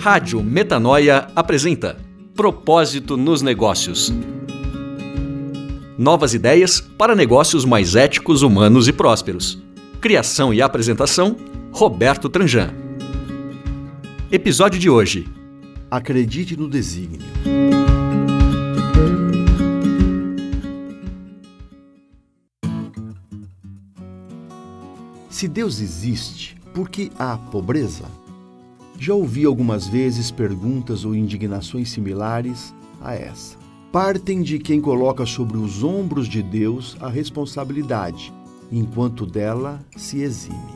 Rádio Metanoia apresenta Propósito nos Negócios. Novas ideias para negócios mais éticos, humanos e prósperos. Criação e apresentação: Roberto Tranjan. Episódio de hoje: Acredite no desígnio. Se Deus existe, por que há pobreza? Já ouvi algumas vezes perguntas ou indignações similares a essa. Partem de quem coloca sobre os ombros de Deus a responsabilidade, enquanto dela se exime.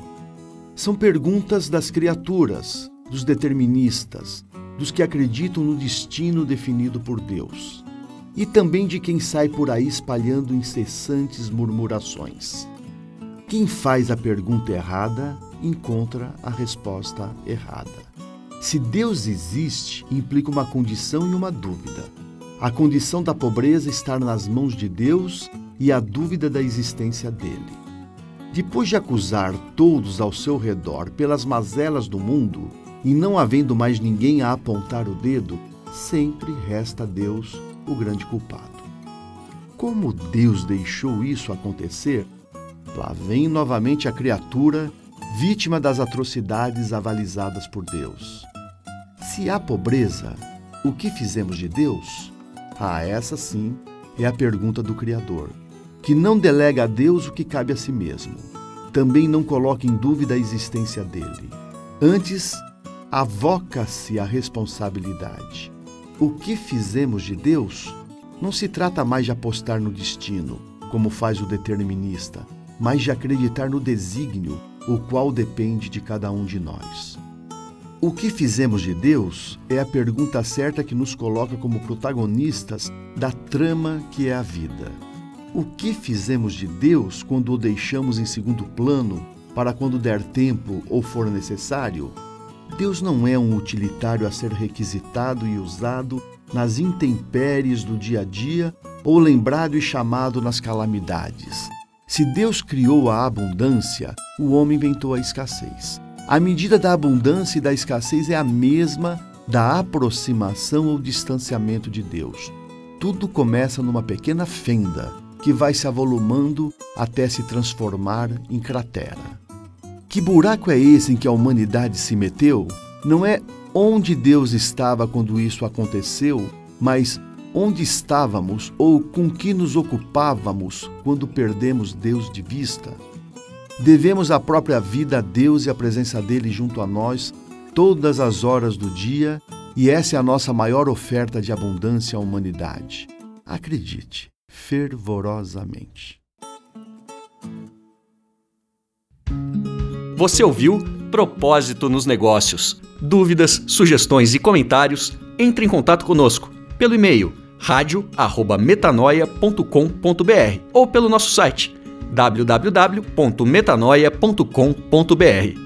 São perguntas das criaturas, dos deterministas, dos que acreditam no destino definido por Deus, e também de quem sai por aí espalhando incessantes murmurações. Quem faz a pergunta errada encontra a resposta errada. Se Deus existe, implica uma condição e uma dúvida. A condição da pobreza estar nas mãos de Deus e a dúvida da existência dele. Depois de acusar todos ao seu redor pelas mazelas do mundo e não havendo mais ninguém a apontar o dedo, sempre resta Deus o grande culpado. Como Deus deixou isso acontecer? Lá vem novamente a criatura, vítima das atrocidades avalizadas por Deus. Se há pobreza, o que fizemos de Deus? Ah, essa sim é a pergunta do Criador, que não delega a Deus o que cabe a si mesmo. Também não coloca em dúvida a existência dele. Antes, avoca-se a responsabilidade. O que fizemos de Deus não se trata mais de apostar no destino, como faz o determinista, mas de acreditar no desígnio, o qual depende de cada um de nós. O que fizemos de Deus é a pergunta certa que nos coloca como protagonistas da trama que é a vida. O que fizemos de Deus quando o deixamos em segundo plano para quando der tempo ou for necessário? Deus não é um utilitário a ser requisitado e usado nas intempéries do dia a dia ou lembrado e chamado nas calamidades. Se Deus criou a abundância, o homem inventou a escassez. A medida da abundância e da escassez é a mesma da aproximação ou distanciamento de Deus. Tudo começa numa pequena fenda que vai se avolumando até se transformar em cratera. Que buraco é esse em que a humanidade se meteu? Não é onde Deus estava quando isso aconteceu, mas onde estávamos ou com que nos ocupávamos quando perdemos Deus de vista. Devemos a própria vida a Deus e a presença dele junto a nós todas as horas do dia, e essa é a nossa maior oferta de abundância à humanidade. Acredite, fervorosamente. Você ouviu Propósito nos Negócios. Dúvidas, sugestões e comentários, entre em contato conosco pelo e-mail radio@metanoia.com.br ou pelo nosso site www.metanoia.com.br.